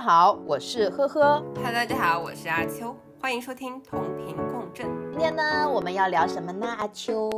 好，我是呵呵。嗨，大家好，我是阿秋，欢迎收听同频共振。今天呢，我们要聊什么呢？阿秋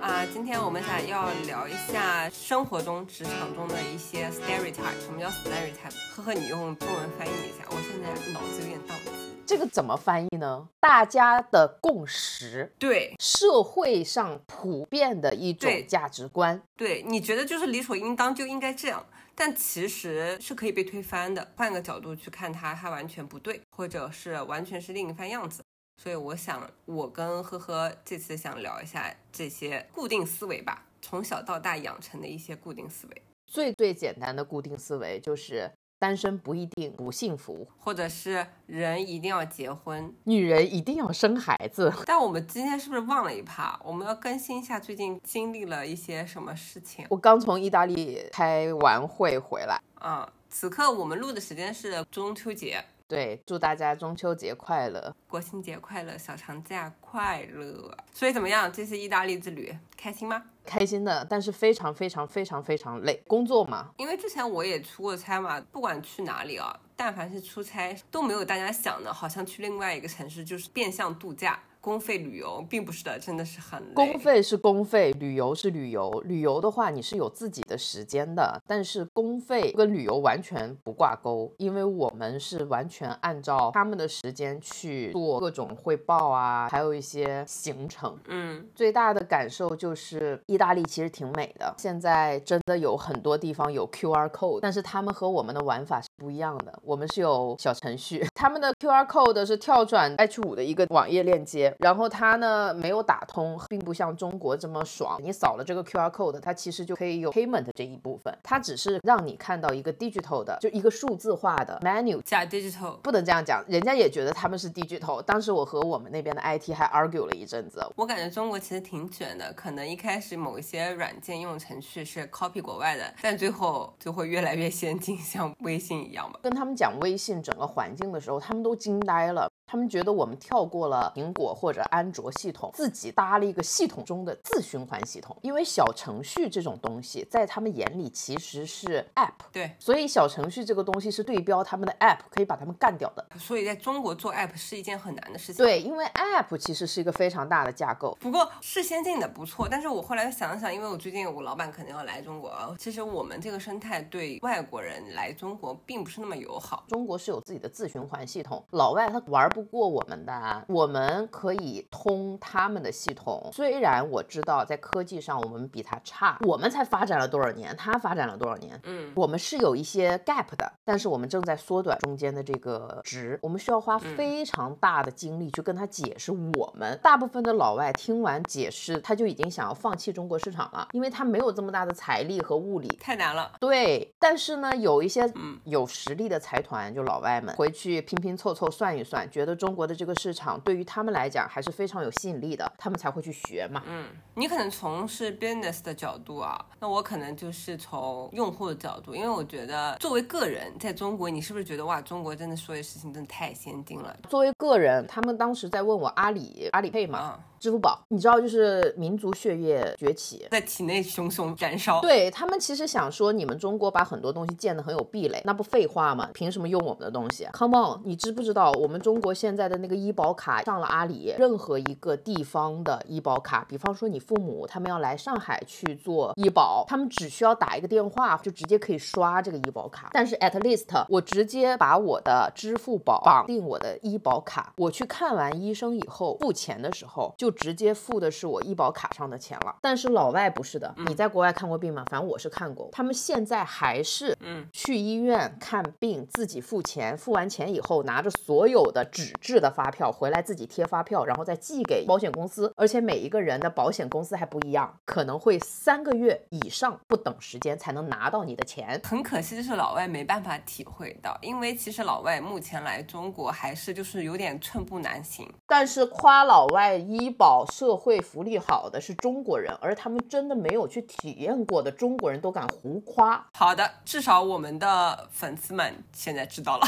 啊，今天我们想要聊一下生活中、职场中的一些 stereotype。什么叫 stereotype？呵呵，你用中文翻译一下，我现在脑子有点宕机。这个怎么翻译呢？大家的共识，对，社会上普遍的一种对价值观。对，你觉得就是理所应当就应该这样，但其实是可以被推翻的。换个角度去看它，它完全不对，或者是完全是另一番样子。所以我想，我跟呵呵这次想聊一下这些固定思维吧，从小到大养成的一些固定思维，最最简单的固定思维就是单身不一定不幸福，或者是人一定要结婚。女人一定要生孩子。但我们今天是不是忘了一趴？我们要更新一下最近经历了一些什么事情我刚从意大利开完会回来，啊、此刻我们录的时间是中秋节，对，祝大家中秋节快乐。国庆节快乐，小长假快乐。所以怎么样？这次意大利之旅开心吗？开心的，但是非常非常非常非常累。工作嘛，因为之前我也出过差嘛，不管去哪里啊，但凡是出差，都没有大家想的，好像去另外一个城市就是变相度假、公费旅游，并不是的，真的是很累。公费是公费，旅游是旅游。旅游的话，你是有自己的时间的，但是公费跟旅游完全不挂钩，因为我们是完全按照他们的时间去做各种汇报啊，还有一些行程。嗯，最大的感受就是意大利其实挺美的，现在真的有很多地方有 QR code，但是他们和我们的玩法是不一样的。我们是有小程序，他们的 QR code 是跳转 H 5的一个网页链接，然后它呢没有打通，并不像中国这么爽。你扫了这个 QR code，它其实就可以有 payment 这一部分，它只是让你看到一个 digital 的，就一个数字化的 menu。加 digital。不能这样讲，人家也觉得他们是 digital。当时我和我们那边的 IT 还 argue 了一阵子，我感觉中国其实挺卷的，可能一开始某一些软件用程序是 copy 国外的，但最后就会越来越先进，像微信一样吧。跟他们讲微信整个环境的时候，他们都惊呆了。他们觉得我们跳过了苹果或者安卓系统，自己搭了一个系统中的自循环系统。因为小程序这种东西，在他们眼里其实是 app，对，所以小程序这个东西是对标他们的 app，可以把他们干掉的。所以在中国做 app 是一件很难的事情。对，因为 app 其实是一个非常大的架构。不过是先进的不错，但是我后来想想，因为我最近我老板可能要来中国，其实我们这个生态对外国人来中国并不是那么友好。中国是有自己的自循环系统，老外他玩不过我们的啊，我们可以通他们的系统。虽然我知道在科技上我们比他差，我们才发展了多少年，他发展了多少年，嗯，我们是有一些 gap 的，但是我们正在缩短中间的这个值，我们需要花非常大的精力去跟他解释我们。大部分的老外听完解释，他就已经想要放弃中国市场了，因为他没有这么大的财力和物力。太难了。对，但是呢，有一些嗯有实力的财团，就老外们回去拼拼凑凑算一算，觉得中国的这个市场对于他们来讲还是非常有吸引力的，他们才会去学嘛。嗯，你可能从事 business 的角度啊，那我可能就是从用户的角度，因为我觉得作为个人在中国，你是不是觉得哇，中国真的所有事情真的太先进了作为个人，他们当时在问我阿里、阿里配嘛，啊，支付宝，你知道就是民族血液崛起。在体内熊熊燃烧。对他们其实想说，你们中国把很多东西建得很有壁垒，那不废话吗？凭什么用我们的东西？Come on，你知不知道我们中国现在的那个医保卡上了阿里，任何一个地方的医保卡，比方说你父母他们要来上海去做医保，他们只需要打一个电话就直接可以刷这个医保卡。但是 at least 我直接把我的支付宝绑定我的医保卡，我去看完医生以后付钱的时候，就直接付的是我医保卡上的钱了。但是老外不是的，你在国外看过病吗？反正我是看过，他们现在还是嗯去医院看病，自己付钱，付完钱以后拿着所有的纸质的发票回来自己贴发票，然后再寄给保险公司，而且每一个人的保险公司还不一样，可能会三个月以上不等时间才能拿到你的钱。很可惜的是，老外没办法体会到，因为其实老外目前来中国还是就是有点寸步难行。但是夸老外医保社会福利好的是中国人，而他们真的没有去体验过的中国人都敢胡夸。好的，至少我们的粉丝们现在知道了。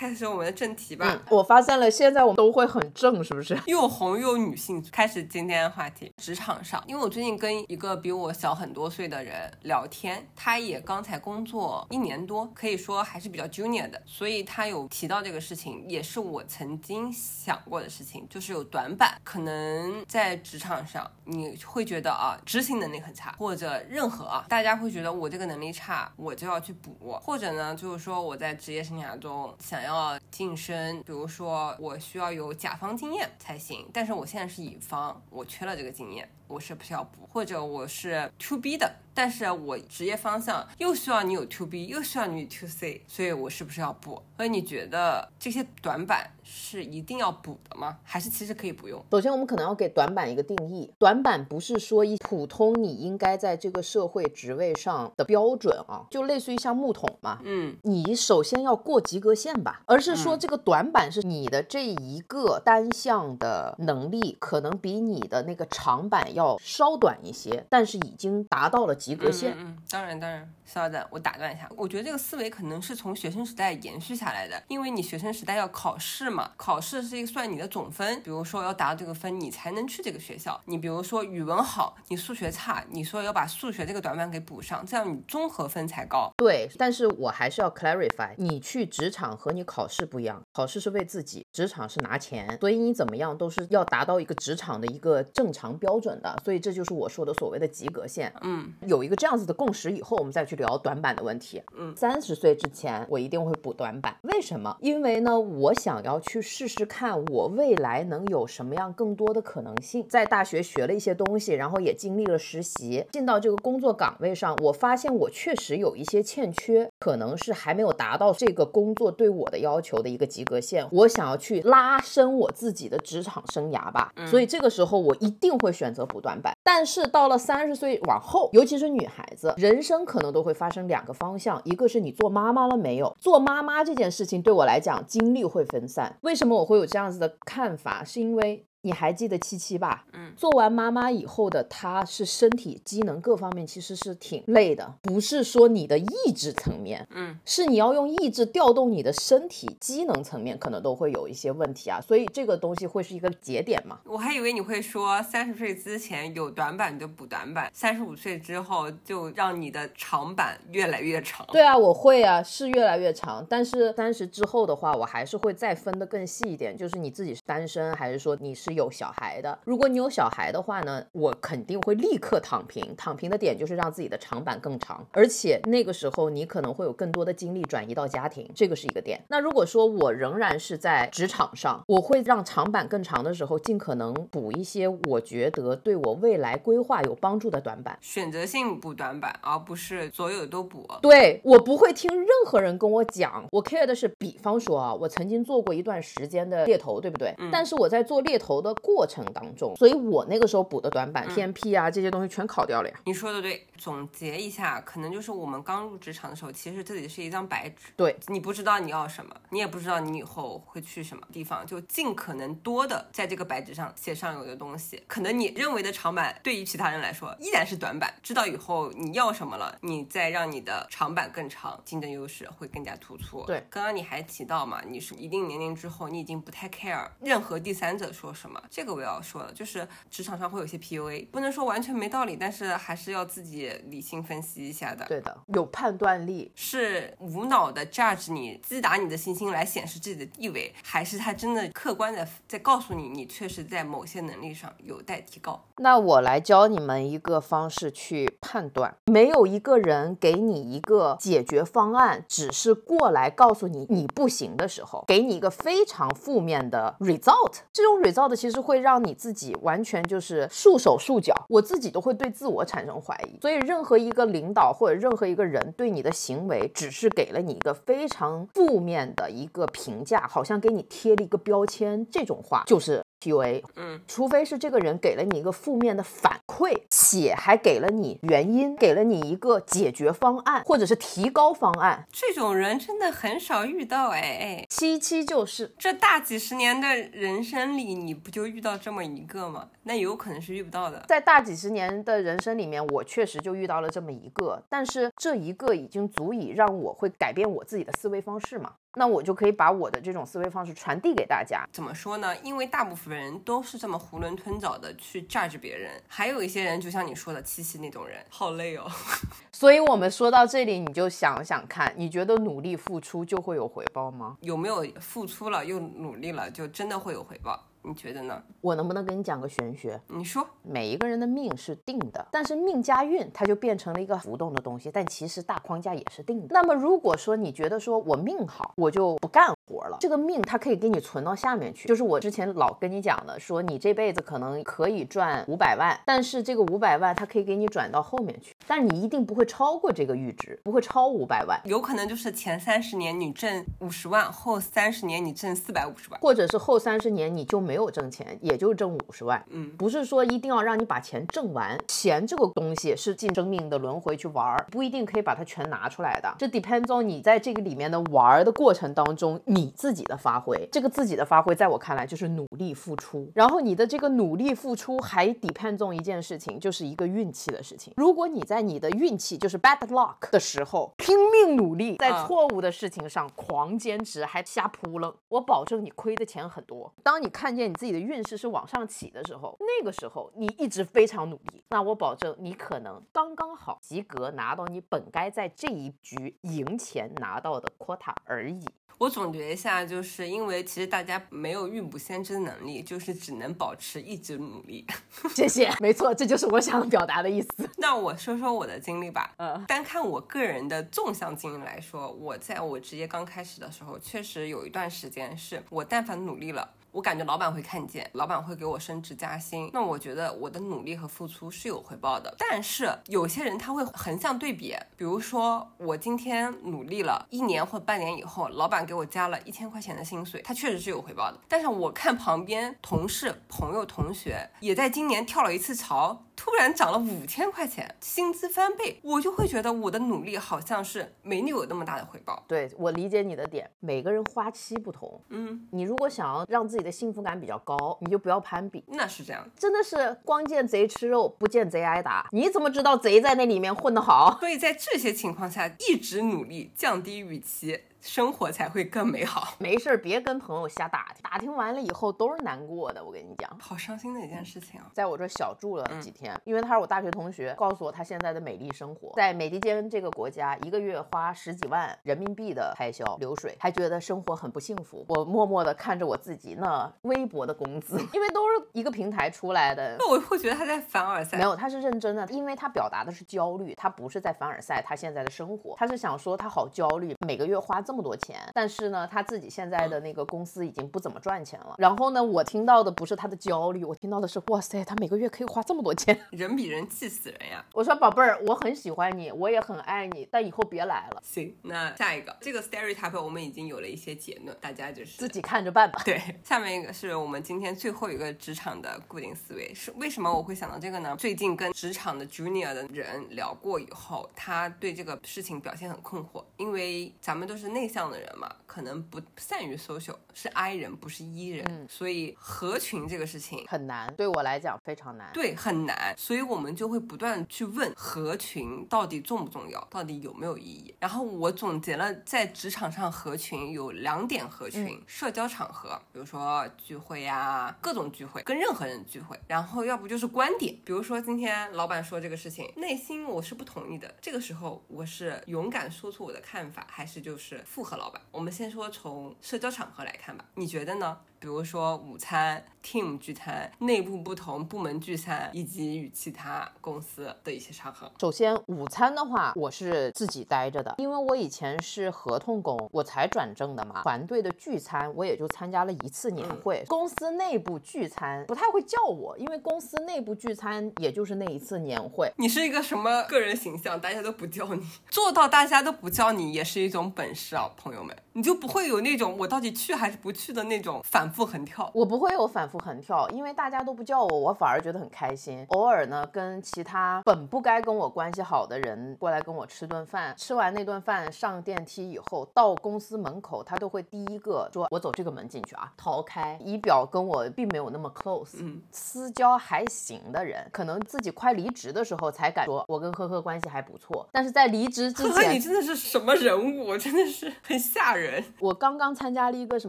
开始我们的正题吧。嗯，我发现了，现在我们都会很正，是不是？又红又女性。开始今天的话题，职场上，因为我最近跟一个比我小很多岁的人聊天，他也刚才工作一年多，可以说还是比较 junior 的，所以他有提到这个事情，也是我曾经想过的事情，就是有短板，可能在职场上你会觉得啊，执行能力很差，或者任何啊，大家会觉得我这个能力差，我就要去补，或者呢，就是说我在职业生涯中想要要晋升，比如说我需要有甲方经验才行，但是我现在是乙方，我缺了这个经验，我是不需要补？或者我是 to B 的，但是我职业方向又需要你有 to B，又需要你 to C，所以我是不是要补？所以你觉得这些短板是一定要补的吗？还是其实可以不用？首先，我们可能要给短板一个定义，短板不是说一普通你应该在这个社会职位上的标准啊，就类似于像木桶嘛，嗯，你首先要过及格线吧，而是说这个短板是你的这一个单项的能力可能比你的那个长板要稍短一些，但是已经达到了及格线。嗯，嗯当然当然，稍等，我打断一下，我觉得这个思维可能是从学生时代延续下来的，因为你学生时代要考试嘛，考试是一个算你的总分，比如说要达到这个分，你才能去这个学校。你比如说语文好，你数学差，你说要把数学这个短板给补上，这样你综合分才高。对，但是我还是要 clarify，你去职场和你考试不一样，考试是为自己，职场是拿钱，所以你怎么样都是要达到一个职场的一个正常标准的，所以这就是我说的所谓的及格线。嗯，有一个这样子的共识以后，我们再去聊短板的问题。嗯三十岁之前我一定会补短板，为什么？因为呢，我想要去试试看我未来能有什么样更多的可能性。在大学学了一些东西，然后也经历了实习，进到这个工作岗位上，我发现我确实有一些欠缺，可能是还没有达到这个工作对我的要求的一个及格线。我想要去拉伸我自己的职场生涯吧，所以这个时候我一定会选择补短板。但是到了三十岁往后，尤其是是女孩子，人生可能都会发生两个方向，一个是你做妈妈了没有？做妈妈这件事情对我来讲，精力会分散。为什么我会有这样子的看法？是因为。你还记得七七吧？嗯，做完妈妈以后的她是身体机能各方面其实是挺累的，不是说你的意志层面，嗯，是你要用意志调动你的身体机能层面，可能都会有一些问题啊。所以这个东西会是一个节点嘛？我还以为你会说三十岁之前有短板就补短板，三十五岁之后就让你的长板越来越长。对啊，我会啊，是越来越长。但是三十之后的话，我还是会再分得更细一点，就是你自己是单身，还是说你是有小孩的？如果你有小孩的话呢，我肯定会立刻躺平。躺平的点就是让自己的长板更长，而且那个时候你可能会有更多的精力转移到家庭，这个是一个点。那如果说我仍然是在职场上，我会让长板更长的时候，尽可能补一些我觉得对我未来规划有帮助的短板。选择性补短板，而不是所有都补。对我不会听任何人跟我讲，我 care 的是，比方说啊，我曾经做过一段时间的猎头，对不对？但是我在做猎头的过程当中，所以我那个时候补的短板、PMP 啊这些东西全考掉了呀。你说的对，总结一下，可能就是我们刚入职场的时候，其实这里是一张白纸，对你不知道你要什么，你也不知道你以后会去什么地方，就尽可能多的在这个白纸上写上有的东西。可能你认为的长板，对于其他人来说依然是短板。知道以后你要什么了，你再让你的长板更长，竞争优势会更加突出。对刚刚你还提到嘛，你是一定年龄之后，你已经不太 care 任何第三者说什么。这个我要说了，就是职场上会有些 PUA，不能说完全没道理，但是还是要自己理性分析一下的。对的，有判断力。是无脑的 judge 你，击打你的信心来显示自己的地位，还是他真的客观的在告诉你，你确实在某些能力上有待提高？那我来教你们一个方式去判断，没有一个人给你一个解决方案，只是过来告诉你你不行的时候，给你一个非常负面的 result。这种 result 其实会让你自己完全就是束手束脚，我自己都会对自我产生怀疑。所以，任何一个领导或者任何一个人对你的行为，只是给了你一个非常负面的一个评价，好像给你贴了一个标签，这种话就是 PUA。嗯，除非是这个人给了你一个负面的反馈，且还给了你原因，给了你一个解决方案，或者是提高方案。这种人真的很少遇到哎哎，七七就是这大几十年的人生里，你不就遇到这么一个吗？那有可能是遇不到的。在大几十年的人生里面，我确实就遇到了这么一个，但是这一个已经足以让我会改变我自己的思维方式嘛。那我就可以把我的这种思维方式传递给大家。怎么说呢？因为大部分人都是这么囫囵吞枣的去 judge 别人，还有一些人就像你说的七七那种人，好累哦。所以我们说到这里，你就想想看，你觉得努力付出就会有回报吗？有没有付出了又努力了，就真的会有回报？你觉得呢？我能不能跟你讲个玄学？你说，每一个人的命是定的，但是命加运它就变成了一个浮动的东西，但其实大框架也是定的。那么如果说你觉得说我命好，我就不干活了，这个命它可以给你存到下面去。就是我之前老跟你讲的，说你这辈子可能可以赚五百万，但是这个五百万它可以给你转到后面去，但你一定不会超过这个阈值，不会超五百万，有可能就是前三十年你挣五十万，后三十年你挣四百五十万，或者是后三十年你就没有挣钱，也就挣五十万。嗯，不是说一定要让你把钱挣完，钱这个东西是进生命的轮回去玩儿，不一定可以把它全拿出来的。这 depends on 你在这个里面的玩儿的过程当中，你你自己的发挥。这个自己的发挥，在我看来就是努力付出。然后你的这个努力付出还 depend on 一件事情，就是一个运气的事情。如果你在你的运气就是 bad luck 的时候拼命努力，在错误的事情上狂坚持，还瞎扑棱，我保证你亏的钱很多。当你看见你自己的运势是往上起的时候，那个时候你一直非常努力，那我保证你可能刚刚好及格，拿到你本该在这一局赢钱拿到的 quota 而已。我总结一下，就是因为其实大家没有预卜先知的能力，就是只能保持一直努力。谢谢，没错，这就是我想表达的意思。那我说说我的经历吧。嗯，单看我个人的纵向经历来说，我在我职业刚开始的时候，确实有一段时间是我但凡努力了。我感觉老板会看见，老板会给我升职加薪，那我觉得我的努力和付出是有回报的。但是有些人他会横向对比，比如说我今天努力了一年或半年以后，老板给我加了一千块钱的薪水，他确实是有回报的。但是我看旁边同事、朋友、同学也在今年跳了一次槽，突然涨了五千块钱，薪资翻倍，我就会觉得我的努力好像是没你有那么大的回报。对我理解你的点，每个人花期不同。嗯，你如果想要让自己的幸福感比较高，你就不要攀比。那是这样。真的是光见贼吃肉，不见贼挨打。你怎么知道贼在那里面混得好？所以在这些情况下，一直努力，降低预期，生活才会更美好。没事儿，别跟朋友瞎打听，打听完了以后都是难过的。我跟你讲，好伤心的一件事情啊！在我这小住了几天，因为他是我大学同学，告诉我他现在的美丽生活，在美利坚这个国家，一个月花十几万人民币的开销流水，还觉得生活很不幸福。我默默的看着我自己那微薄的工资，因为都是一个平台出来的，那我会觉得他在凡尔赛。没有，他是认真的，因为他表达的是焦虑，他不是在凡尔赛他现在的生活，他是想说他好焦虑，每个月花这么多钱，但是呢，他自己现在的那个公司已经不怎么赚钱了。然后呢，我听到的不是他的焦虑，我听到的是哇塞，他每个月可以花这么多钱。人比人气死人呀！我说宝贝儿，我很喜欢你，我也很爱你，但以后别来了，行，那下一个这个 stereotype 我们已经有了一些结论，大家就是自己看着办吧。对，下面一个是我们今天最后一个职场的固定思维，是为什么我会想到这个呢？最近跟职场的 junior 的人聊过以后，他对这个事情表现很困惑，因为咱们都是内向的人嘛，可能不善于 social，是 I 人不是 E 人，所以合群这个事情。很难，对我来讲非常难。对，很难，所以我们就会不断去问合群到底重不重要，到底有没有意义。然后我总结了在职场上合群有两点合群：社交场合，比如说聚会呀、各种聚会，跟任何人聚会。然后要不就是观点，比如说今天老板说这个事情，内心我是不同意的，这个时候我是勇敢说出我的看法，还是就是复合老板？我们先说从社交场合来看吧，你觉得呢？比如说午餐、team 聚餐、内部不同部门聚餐，以及与其他公司的一些场合。首先，午餐的话，我是自己待着的，因为我以前是合同工，我才转正的嘛。团队的聚餐，我也就参加了一次年会。公司内部聚餐不太会叫我，因为公司内部聚餐也就是那一次年会。你是一个什么个人形象？大家都不叫你，做到大家都不叫你，也是一种本事啊，朋友们。你就不会有那种我到底去还是不去的那种反复横跳。我不会有反复横跳，因为大家都不叫我，我反而觉得很开心。偶尔呢，跟其他本不该跟我关系好的人过来跟我吃顿饭，吃完那顿饭上电梯以后，到公司门口，他都会第一个说：“我走这个门进去啊。”逃开，仪表跟我并没有那么 close，嗯，私交还行的人，可能自己快离职的时候才敢说，我跟呵呵关系还不错。但是在离职之呵呵，你，真的是什么人物？真的是很吓人。人。我刚刚参加了一个什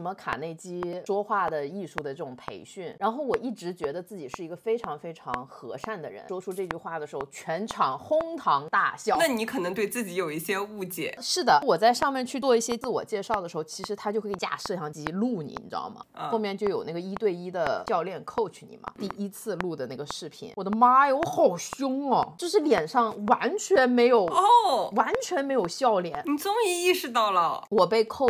么卡内基说话的艺术的这种培训，然后我一直觉得自己是一个非常非常和善的人，说出这句话的时候，全场哄堂大笑。那你可能对自己有一些误解。是的，我在上面去做一些自我介绍的时候，其实他就会架摄像机录你，你知道吗？后面就有那个一对一的教练 coach 你嘛。第一次录的那个视频，我的妈呀，我好凶哦，就是脸上完全没有哦，完全没有笑脸。你终于意识到了，我被 coach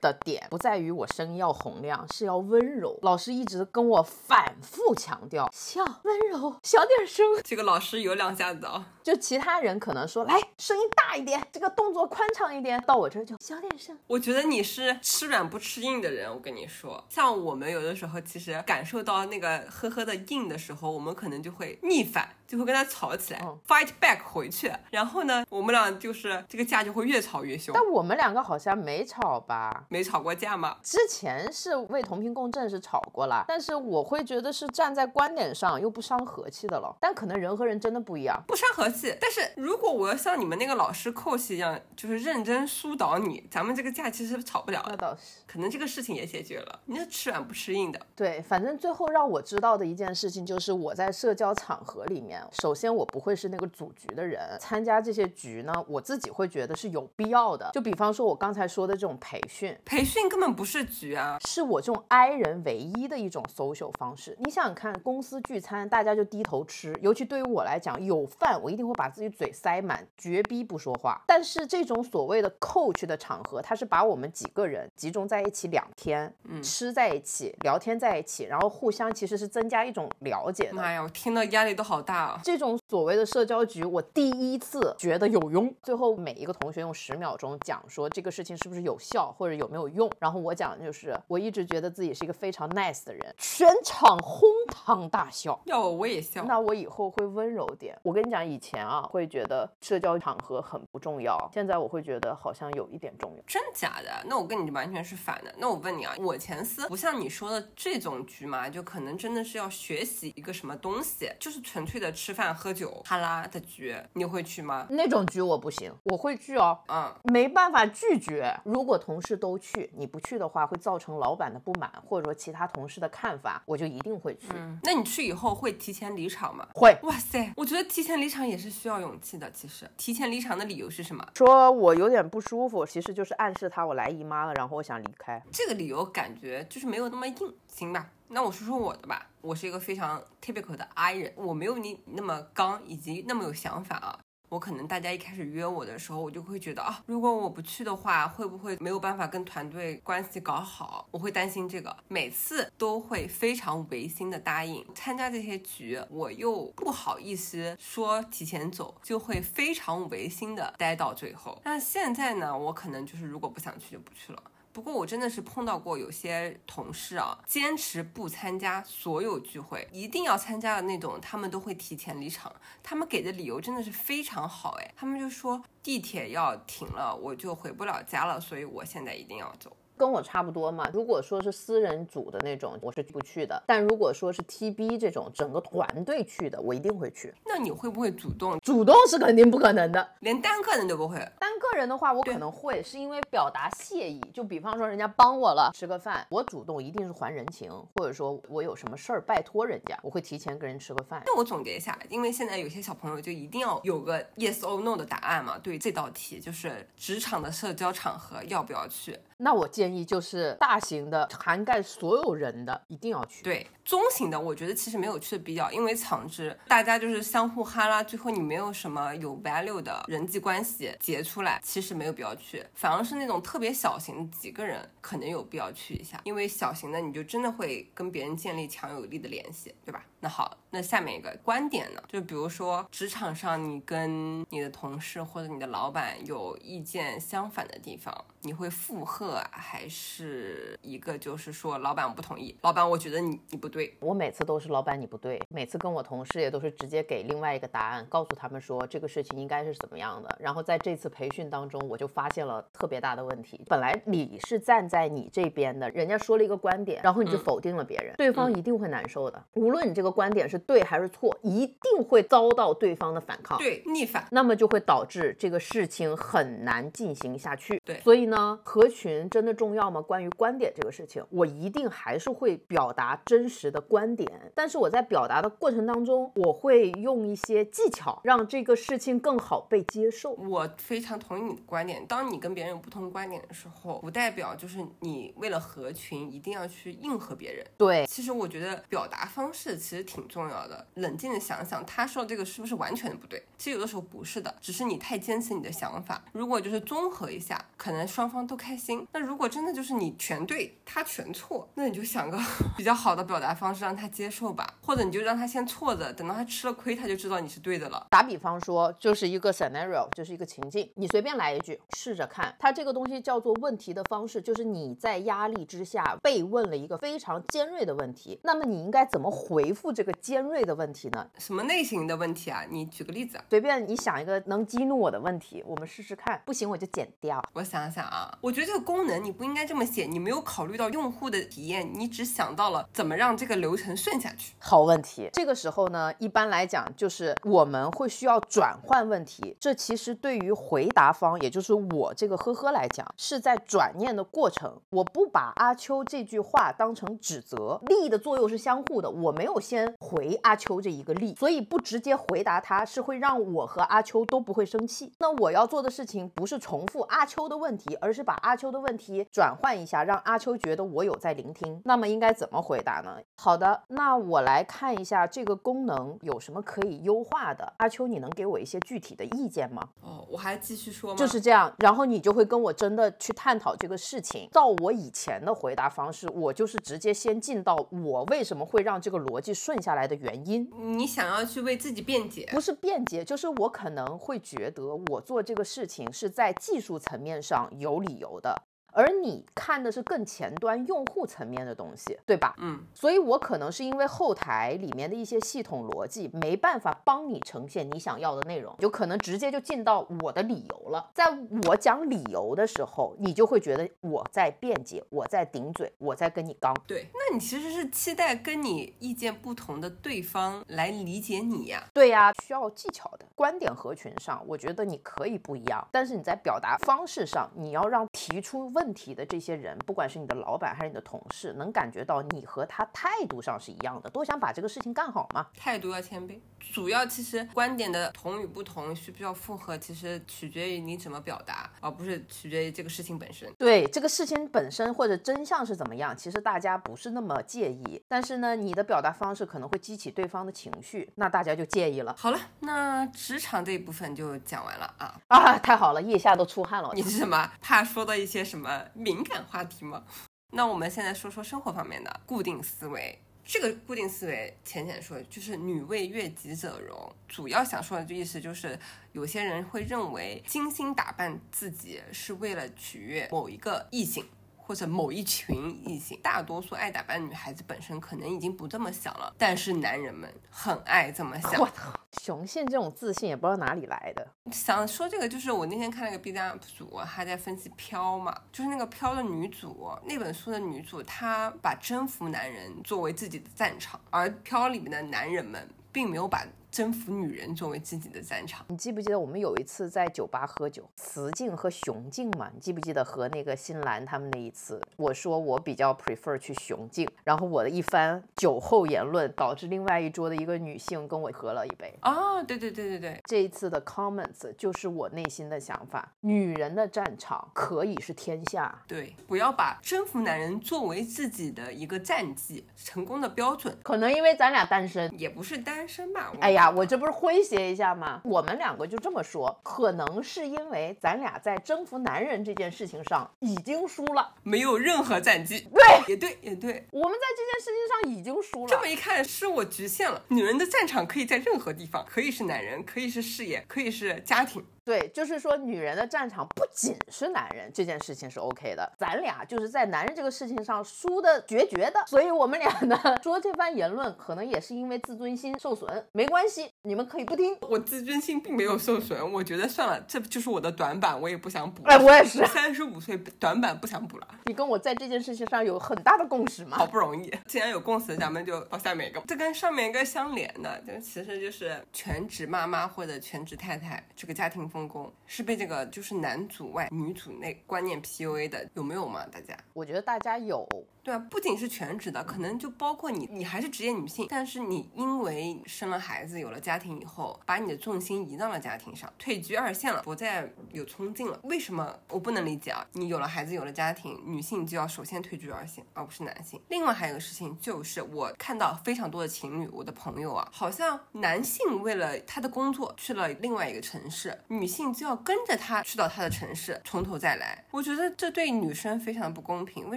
的点不在于我声音要洪亮，是要温柔。老师一直跟我反复强调，笑温柔，小点声。这个老师有两下子啊。就其他人可能说，来声音大一点，这个动作宽敞一点，到我这儿就小点声。我觉得你是吃软不吃硬的人，我跟你说，像我们有的时候其实感受到那个呵呵的硬的时候，我们可能就会逆反。就会跟他吵起来，fight back 回去，然后呢，我们俩就是这个架就会越吵越凶。但我们两个好像没吵吧？没吵过架吗？之前是为同频共振是吵过了，但是我会觉得是站在观点上又不伤和气的了。但可能人和人真的不一样，不伤和气。但是如果我要像你们那个老师寇西一样，就是认真疏导你，咱们这个架其实吵不了。那倒是，可能这个事情也解决了。你就吃软不吃硬的。对，反正最后让我知道的一件事情就是我在社交场合里面。首先，我不会是那个组局的人，参加这些局呢，我自己会觉得是有必要的。就比方说，我刚才说的这种培训，培训根本不是局啊，是我这种 I 人唯一的一种 social 方式。你想想看，公司聚餐，大家就低头吃，尤其对于我来讲，有饭我一定会把自己嘴塞满，绝逼不说话。但是这种所谓的 coach 的场合，他是把我们几个人集中在一起两天，嗯，吃在一起，聊天在一起，然后互相其实是增加一种了解的。妈呀，我听到压力都好大啊！这种。所谓的社交局，我第一次觉得有用。最后每一个同学用十秒钟讲说这个事情是不是有效或者有没有用。然后我讲就是，我一直觉得自己是一个非常 nice 的人，全场哄堂大笑。要我我也笑。那我以后会温柔点。我跟你讲，以前啊会觉得社交场合很不重要，现在我会觉得好像有一点重要。真假的？那我跟你完全是反的。那我问你啊，我前司不像你说的这种局嘛，就可能真的是要学习一个什么东西，就是纯粹的吃饭。喝酒哈拉的局你会去吗？那种局我不行，我会去哦。嗯，没办法拒绝。如果同事都去，你不去的话，会造成老板的不满，或者说其他同事的看法，我就一定会去。嗯，那你去以后会提前离场吗？会。哇塞，我觉得提前离场也是需要勇气的。其实提前离场的理由是什么？说我有点不舒服，其实就是暗示他我来姨妈了，然后我想离开。这个理由感觉就是没有那么硬，行吧？那我说说我的吧，我是一个非常 typical 的 I 人，我没有你那么刚，以及那么有想法啊。我可能大家一开始约我的时候，我就会觉得啊，如果我不去的话，会不会没有办法跟团队关系搞好？我会担心这个，每次都会非常违心的答应参加这些局，我又不好意思说提前走，就会非常违心的待到最后。那现在呢，我可能就是如果不想去就不去了。不过我真的是碰到过有些同事啊，坚持不参加所有聚会，一定要参加的那种，他们都会提前离场。他们给的理由真的是非常好，哎，他们就说地铁要停了，我就回不了家了，所以我现在一定要走。跟我差不多嘛。如果说是私人组的那种，我是不去的。但如果说是 TB 这种整个团队去的，我一定会去。那你会不会主动？主动是肯定不可能的，连单个人都不会。单个人的话，我可能会，是因为表达谢意。就比方说人家帮我了，吃个饭，我主动一定是还人情，或者说我有什么事儿拜托人家，我会提前跟人吃个饭。那我总结一下，因为现在有些小朋友就一定要有个 yes or no 的答案嘛。对这道题，就是职场的社交场合要不要去？那我建议就是大型的，涵盖所有人的，一定要去。对，中型的，我觉得其实没有去的必要，因为场子大家就是相互哈拉，最后你没有什么有 value 的人际关系结出来，其实没有必要去。反而是那种特别小型的几个人，可能有必要去一下，因为小型的你就真的会跟别人建立强有力的联系，对吧？那好，那下面一个观点呢，就比如说职场上你跟你的同事或者你的老板有意见相反的地方，你会附和还是一个就是说老板我不同意，老板我觉得你你不对，我每次都是老板你不对，每次跟我同事也都是直接给另外一个答案，告诉他们说这个事情应该是怎么样的。然后在这次培训当中，我就发现了特别大的问题，本来你是站在你这边的，人家说了一个观点，然后你就否定了别人，对方一定会难受的，无论你这个。观点是对还是错，一定会遭到对方的反抗，对逆反，那么就会导致这个事情很难进行下去。对，所以呢，合群真的重要吗？关于观点这个事情，我一定还是会表达真实的观点，但是我在表达的过程当中，我会用一些技巧，让这个事情更好被接受。我非常同意你的观点。当你跟别人有不同观点的时候，不代表就是你为了合群一定要去应和别人。对，其实我觉得表达方式其实挺重要的。冷静的想想，他说的这个是不是完全的不对？其实有的时候不是的，只是你太坚持你的想法。如果就是综合一下，可能双方都开心。那如果真的就是你全对，他全错，那你就想个 比较好的表达方式让他接受吧，或者你就让他先错着，等到他吃了亏，他就知道你是对的了。打比方说，就是一个 scenario，就是一个情境，你随便来一句，试着看。它这个东西叫做问题的方式，就是你在压力之下被问了一个非常尖锐的问题，那么你应该怎么回复这个尖锐的问题呢？什么类型的问题啊？你举个例子啊。随便你想一个能激怒我的问题，我们试试看。不行我就剪掉。我想想啊，我觉得这个功能你不应该这么写，你没有考虑到用户的体验，你只想到了怎么让这个流程顺下去。好问题，这个时候呢，一般来讲就是我们会需要转换问题。这其实对于回答方，也就是我这个呵呵来讲，是在转念的过程。我不把阿秋这句话当成指责，利益的作用是相互的。我没有先回阿秋这一个利，所以不直接回答他是会让我和阿秋都不会生气。那我要做的事情不是重复阿秋的问题，而是把阿秋的问题转换一下，让阿秋觉得我有在聆听。那么应该怎么回答呢？好的，那我来看一下这个功能有什么可以优化的。阿秋，你能给我一些具体的意见吗？哦，我还继续说吗？就是这样，然后你就会跟我真的去探讨这个事情。照我以前的回答方式，我就是直接先进到我为什么会让这个逻辑顺下来的原因。你想要去为自己辩解，不是辩解，就是我可能会觉得我做这个事情是在技术层面上有理由的。而你看的是更前端用户层面的东西，对吧？嗯，所以我可能是因为后台里面的一些系统逻辑没办法帮你呈现你想要的内容，有可能直接就进到我的理由了。在我讲理由的时候，你就会觉得我在辩解，我在顶嘴，我在跟你刚。对，那你其实是期待跟你意见不同的对方来理解你呀？对呀，需要技巧的观点合群上，我觉得你可以不一样，但是你在表达方式上，你要让提出问。问题的这些人，不管是你的老板还是你的同事，能感觉到你和他态度上是一样的，都想把这个事情干好嘛？态度要谦卑，主要其实观点的同与不同，需不需要复合，其实取决于你怎么表达，而不是取决于这个事情本身。对这个事情本身或者真相是怎么样，其实大家不是那么介意，但是呢，你的表达方式可能会激起对方的情绪，那大家就介意了。好了，那职场这一部分就讲完了啊啊，太好了，腋下都出汗了。你是什么怕说到一些什么？敏感话题吗？那我们现在说说生活方面的固定思维。这个固定思维，浅浅说就是“女为悦己者容”。主要想说的意思就是，有些人会认为精心打扮自己是为了取悦某一个异性。或者某一群异性，大多数爱打扮的女孩子本身可能已经不这么想了，但是男人们很爱这么想。我操，雄性这种自信也不知道哪里来的。想说这个，就是我那天看那个 B 站 UP 主，他在分析《飘》嘛，就是那个《飘》的女主，那本书的女主，她把征服男人作为自己的战场，而《飘》里面的男人们并没有把。征服女人作为自己的战场，你记不记得我们有一次在酒吧喝酒，雌竞和雄竞嘛？你记不记得和那个新兰他们那一次？我说我比较 prefer 去雄竞，然后我的一番酒后言论导致另外一桌的一个女性跟我喝了一杯。啊，对对对对对，这一次的 comments 就是我内心的想法：女人的战场可以是天下。对，不要把征服男人作为自己的一个战绩成功的标准。可能因为咱俩单身，也不是单身吧？哎呀。呀，我这不是诙谐一下吗？我们两个就这么说，可能是因为咱俩在征服男人这件事情上已经输了，没有任何战绩。对，也对，也对，我们在这件事情上已经输了。这么一看，是我局限了。女人的战场可以在任何地方，可以是男人，可以是事业，可以是家庭。对，就是说，女人的战场不仅是男人，这件事情是 OK 的。咱俩就是在男人这个事情上输的决绝的，所以我们俩呢 说这番言论，可能也是因为自尊心受损。没关系，你们可以不听。我自尊心并没有受损，我觉得算了，这就是我的短板，我也不想补。哎，我也是，三十五岁短板不想补了。你跟我在这件事情上有很大的共识吗？好不容易，既然有共识，咱们就到下面一个。这跟上面一个相连的，就其实就是全职妈妈或者全职太太这个家庭分工，是被这个就是男主外女主内观念 PUA 的，有没有嘛？大家？我觉得大家有。对啊，不仅是全职的，可能就包括你，你还是职业女性，但是你因为生了孩子，有了家庭以后，把你的重心移到了家庭上，退居二线了，不再有冲劲了。为什么我不能理解啊？你有了孩子，有了家庭，女性就要首先退居二线，而不是男性。另外还有个事情就是，我看到非常多的情侣，我的朋友啊，好像男性为了他的工作去了另外一个城市，女性就要跟着他去到他的城市，从头再来。我觉得这对女生非常的不公平。为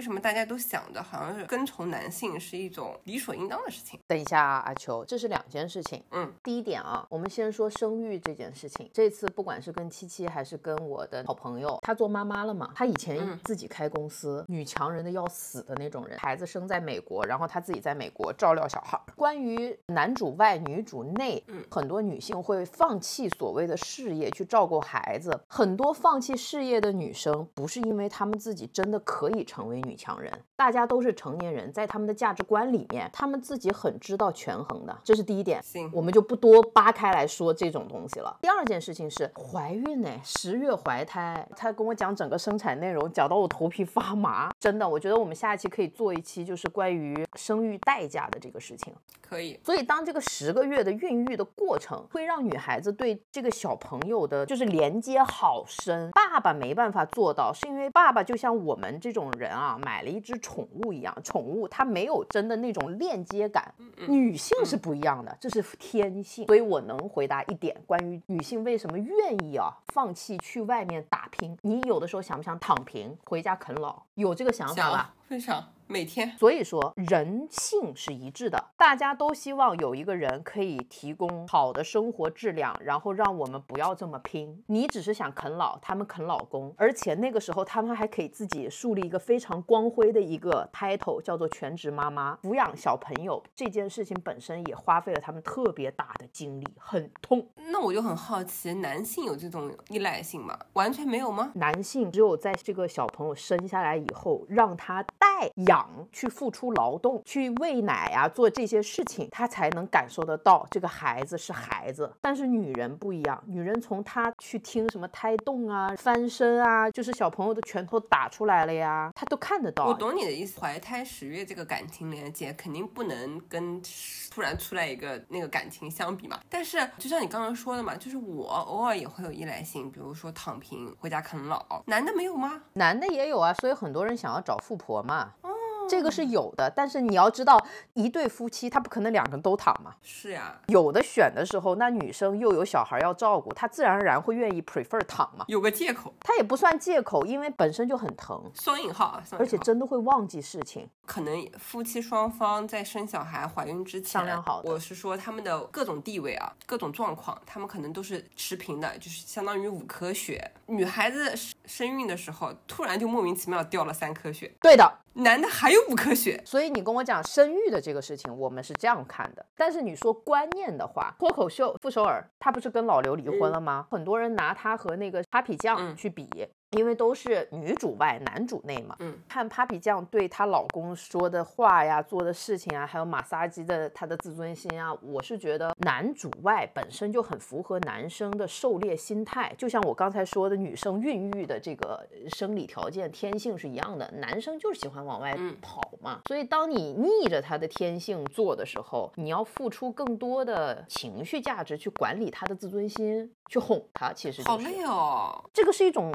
什么大家都想？的好像是跟从男性是一种理所应当的事情。等一下啊，阿秋，这是两件事情。嗯，第一点啊，我们先说生育这件事情。这次不管是跟七七还是跟我的好朋友，她做妈妈了嘛？她以前自己开公司，女强人的要死的那种人，孩子生在美国，然后她自己在美国照料小孩。关于男主外女主内，嗯，很多女性会放弃所谓的事业去照顾孩子。很多放弃事业的女生，不是因为她们自己真的可以成为女强人，大家。都是成年人，在他们的价值观里面，他们自己很知道权衡的，这是第一点。行，我们就不多扒开来说这种东西了。第二件事情是怀孕呢，十月怀胎，他跟我讲整个生产内容，讲到我头皮发麻。真的，我觉得我们下一期可以做一期，就是关于生育代价的这个事情。可以。所以当这个十个月的孕育的过程，会让女孩子对这个小朋友的，就是连接好深。爸爸没办法做到，是因为爸爸就像我们这种人啊，买了一只宠。物一样，宠物它没有真的那种链接感，女性是不一样的，这是天性。所以我能回答一点，关于女性为什么愿意啊放弃去外面打拼，你有的时候想不想躺平回家啃老？有这个想法吧？非常。每天，所以说人性是一致的，大家都希望有一个人可以提供好的生活质量，然后让我们不要这么拼。你只是想啃老，他们啃老公，而且那个时候他们还可以自己树立一个非常光辉的一个 title，叫做全职妈妈。抚养小朋友这件事情本身也花费了他们特别大的精力，很痛。那我就很好奇，男性有这种依赖性吗？完全没有吗？男性只有在这个小朋友生下来以后，让他带养。去付出劳动，去喂奶啊，做这些事情，他才能感受得到这个孩子是孩子。但是女人不一样，女人从她去听什么胎动啊、翻身啊，就是小朋友的拳头打出来了呀，她都看得到。我懂你的意思，怀胎十月这个感情连接肯定不能跟突然出来一个那个感情相比嘛。但是就像你刚刚说的嘛，就是我偶尔也会有依赖性，比如说躺平回家啃老，男的没有吗？男的也有啊，所以很多人想要找富婆嘛。这个是有的，但是你要知道，一对夫妻他不可能两个人都躺嘛。是呀，有的选的时候，那女生又有小孩要照顾，她自然而然会愿意 prefer 躺嘛。有个借口，她也不算借口，因为本身就很疼。双引号，而且真的会忘记事情。可能夫妻双方在生小孩、怀孕之前商量好。我是说他们的各种地位啊，各种状况，他们可能都是持平的，就是相当于五颗血。女孩子生孕的时候，突然就莫名其妙掉了三颗血。对的。男的还有五颗血，所以你跟我讲生育的这个事情，我们是这样看的。但是你说观念的话，脱口秀傅首尔他不是跟老刘离婚了吗？很多人拿他和那个 Papi 酱去比。因为都是女主外男主内嘛，嗯，看 Papi 酱对她老公说的话呀、做的事情啊，还有马萨基的她的自尊心啊，我是觉得男主外本身就很符合男生的狩猎心态，就像我刚才说的，女生孕育的这个生理条件天性是一样的，男生就是喜欢往外跑嘛，所以当你逆着他的天性做的时候，你要付出更多的情绪价值去管理他的自尊心。去哄他，其实好累哦。这个是一种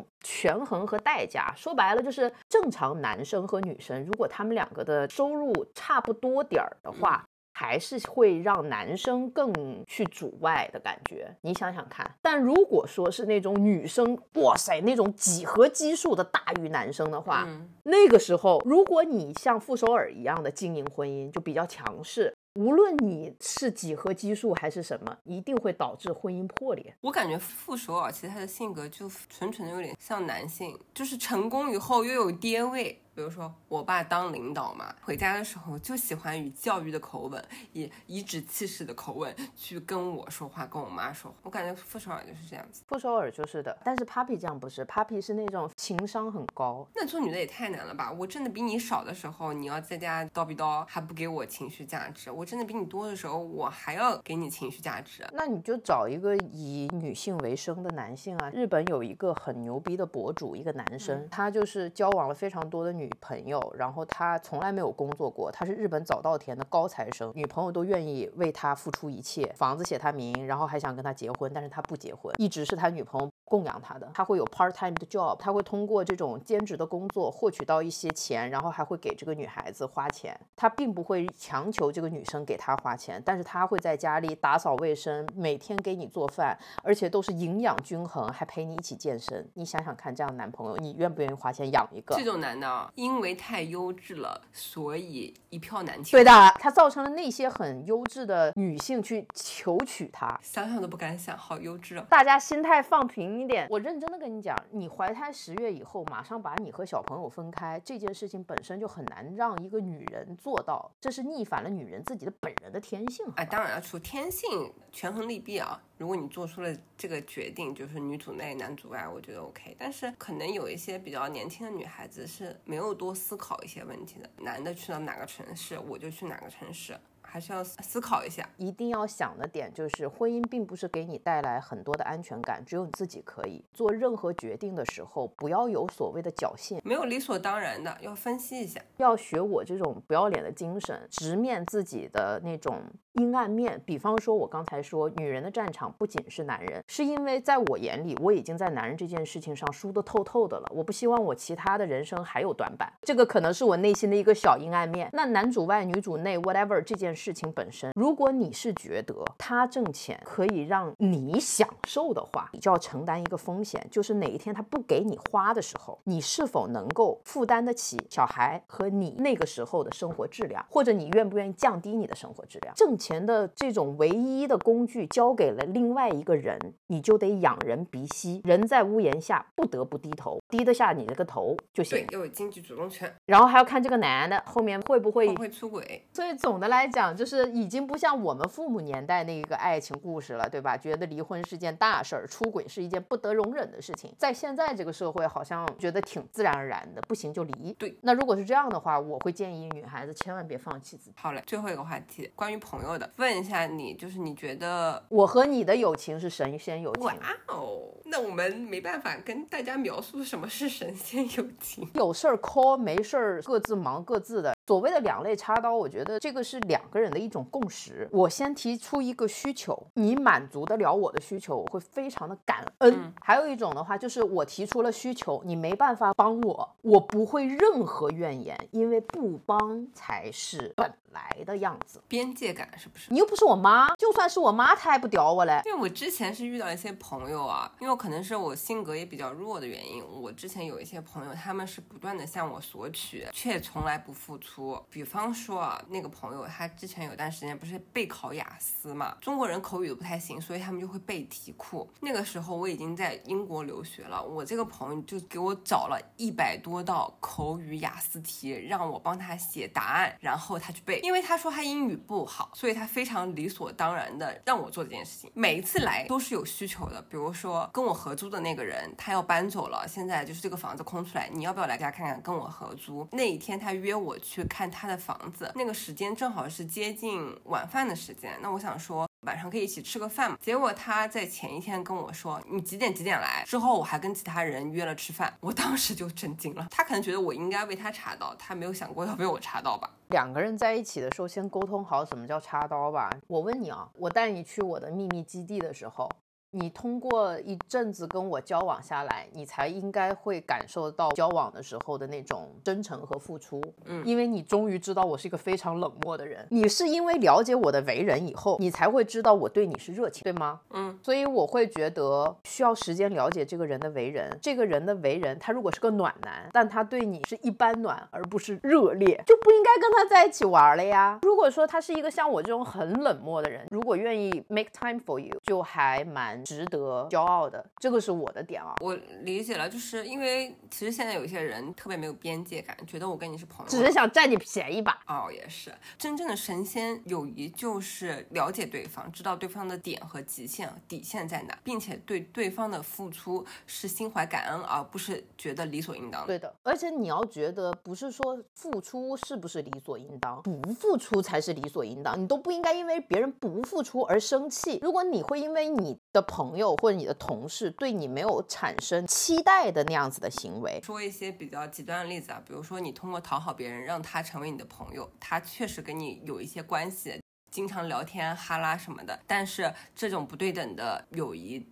权衡和代价。说白了，就是正常男生和女生，如果他们两个的收入差不多点儿的话，还是会让男生更去主外的感觉。你想想看，但如果说是那种女生，哇塞，那种几何基数的大于男生的话，那个时候，如果你像傅首尔一样的经营婚姻，就比较强势。无论你是几何基数还是什么，一定会导致婚姻破裂。我感觉傅首尔其实他的性格就纯纯的有点像男性，就是成功以后又有爹味。比如说我爸当领导嘛，回家的时候就喜欢以教育的口吻，以颐指气使的口吻去跟我说话，跟我妈说话。我感觉傅首尔就是这样子。傅首尔就是的，但是 Papi 这样不是，Papi 是那种情商很高。那做女的也太难了吧？我挣的比你少的时候，你要在家叨逼叨，还不给我情绪价值；我挣的比你多的时候，我还要给你情绪价值。那你就找一个以女性为生的男性啊。日本有一个很牛逼的博主，一个男生，他就是交往了非常多的女女朋友，然后他从来没有工作过，他是日本早稻田的高材生，女朋友都愿意为他付出一切，房子写他名，然后还想跟他结婚，但是他不结婚，一直是他女朋友。供养他的，他会有 part time 的 job，他会通过这种兼职的工作获取到一些钱，然后还会给这个女孩子花钱。他并不会强求这个女生给他花钱，但是他会在家里打扫卫生，每天给你做饭，而且都是营养均衡，还陪你一起健身。你想想看，这样的男朋友，你愿不愿意花钱养一个？这种男的，因为太优质了，所以一票难求。对的，他造成了那些很优质的女性去求娶他，想想都不敢想，好优质啊！大家心态放平。点，我认真的跟你讲，你怀胎十月以后，马上把你和小朋友分开，这件事情本身就很难让一个女人做到，这是逆反了女人自己的本人的天性。哎，当然要除天性，权衡利弊啊。如果你做出了这个决定，就是女主内男主外，我觉得 OK。但是可能有一些比较年轻的女孩子是没有多思考一些问题的，男的去到哪个城市，我就去哪个城市。还是要思考一下，一定要想的点就是，婚姻并不是给你带来很多的安全感，只有你自己可以做任何决定的时候，不要有所谓的侥幸，没有理所当然的，要分析一下，要学我这种不要脸的精神，直面自己的那种。阴暗面，比方说，我刚才说，女人的战场不仅是男人，是因为在我眼里，我已经在男人这件事情上输得透透的了。我不希望我其他的人生还有短板，这个可能是我内心的一个小阴暗面。那男主外女主内，whatever 这件事情本身，如果你是觉得他挣钱可以让你享受的话，你就要承担一个风险，就是哪一天他不给你花的时候，你是否能够负担得起小孩和你那个时候的生活质量，或者你愿不愿意降低你的生活质量？挣钱。钱的这种唯一的工具交给了另外一个人，你就得仰人鼻息，人在屋檐下不得不低头，低得下你这个头就行。对，要有经济主动权，然后还要看这个男的后面会不会会出轨。所以总的来讲，就是已经不像我们父母年代那个爱情故事了，对吧？觉得离婚是件大事儿，出轨是一件不得容忍的事情。在现在这个社会，好像觉得挺自然而然的，不行就离。对，那如果是这样的话，我会建议女孩子千万别放弃自己。好嘞，最后一个话题，关于朋友的。问一下你，就是你觉得我和你的友情是神仙友情？哇哦，那我们没办法跟大家描述什么是神仙友情。有事儿 call，没事儿各自忙各自的。所谓的两肋插刀，我觉得这个是两个人的一种共识。我先提出一个需求，你满足得了我的需求，我会非常的感恩。还有一种的话，就是我提出了需求，你没办法帮我，我不会任何怨言，因为不帮才是本来的样子。边界感是不是？你又不是我妈，就算是我妈，她也不屌我嘞。因为我之前是遇到一些朋友啊，因为可能是我性格也比较弱的原因，我之前有一些朋友，他们是不断的向我索取，却从来不付出。比方说啊，那个朋友他之前有段时间不是备考雅思嘛，中国人口语都不太行，所以他们就会背题库。那个时候我已经在英国留学了，我这个朋友就给我找了一百多道口语雅思题，让我帮他写答案，然后他去背。因为他说他英语不好，所以他非常理所当然的让我做这件事情。每一次来都是有需求的，比如说跟我合租的那个人他要搬走了，现在就是这个房子空出来，你要不要来家看看？跟我合租那一天他约我去。看他的房子，那个时间正好是接近晚饭的时间。那我想说晚上可以一起吃个饭嘛。结果他在前一天跟我说你几点几点来，之后我还跟其他人约了吃饭。我当时就震惊了。他可能觉得我应该被他查到，他没有想过要被我查到吧？两个人在一起的时候先沟通好什么叫插刀吧。我问你啊，我带你去我的秘密基地的时候。你通过一阵子跟我交往下来，你才应该会感受到交往的时候的那种真诚和付出。嗯，因为你终于知道我是一个非常冷漠的人。你是因为了解我的为人以后，你才会知道我对你是热情，对吗？嗯，所以我会觉得需要时间了解这个人的为人。这个人的为人，他如果是个暖男，但他对你是一般暖，而不是热烈，就不应该跟他在一起玩了呀。如果说他是一个像我这种很冷漠的人，如果愿意 make time for you，就还蛮。蛮值得骄傲的，这个是我的点啊。我理解了，就是因为其实现在有一些人特别没有边界感，觉得我跟你是朋友，只是想占你便宜吧。哦，也是，真正的神仙友谊就是了解对方，知道对方的点和极限、底线在哪，并且对对方的付出是心怀感恩，而不是觉得理所应当。对的，而且你要觉得，不是说付出是不是理所应当，不付出才是理所应当。你都不应该因为别人不付出而生气。如果你会因为你的朋友或者你的同事对你没有产生期待的那样子的行为，说一些比较极端的例子啊，比如说你通过讨好别人让他成为你的朋友，他确实跟你有一些关系，经常聊天哈拉什么的，但是这种不对等的友谊。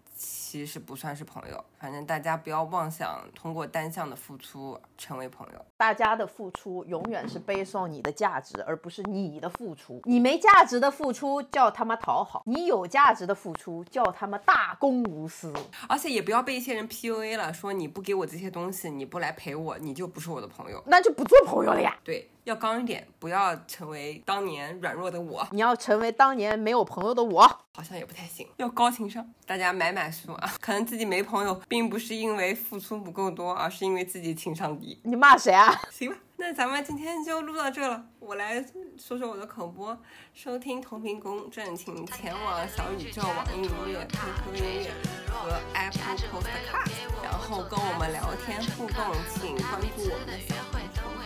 其实不算是朋友，反正大家不要妄想通过单向的付出成为朋友。大家的付出永远是背诵你的价值，而不是你的付出。你没价值的付出叫他妈讨好，你有价值的付出叫他妈大公无私。而且也不要被一些人 PUA 了，说你不给我这些东西，你不来陪我，你就不是我的朋友，那就不做朋友了呀。对，要刚一点，不要成为当年软弱的我。你要成为当年没有朋友的我，好像也不太行。要高情商，大家买买书啊，可能。自己没朋友，并不是因为付出不够多，而是因为自己情商低。你骂谁啊？行吧，那咱们今天就录到这了。我来说说我的口播，收听同频公正，请前往小宇宙、网易音乐、QQ 音乐和 Apple Podcast，然后跟我们聊天互动，请关注我们的小红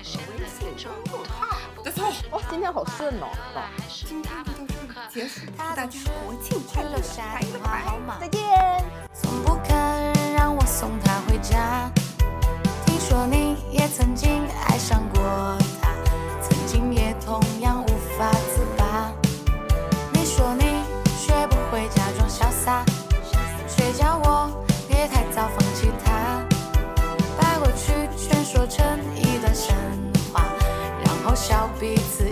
书和微信公众号。的哇今天好顺哦今天就到这里结束祝大家国庆快乐拜拜再见。从不肯让我送回家听说你也曾经爱上过曾经也同样无法自拔。你说你学不会假装潇洒我别太早放弃把过去全说成一段笑彼此。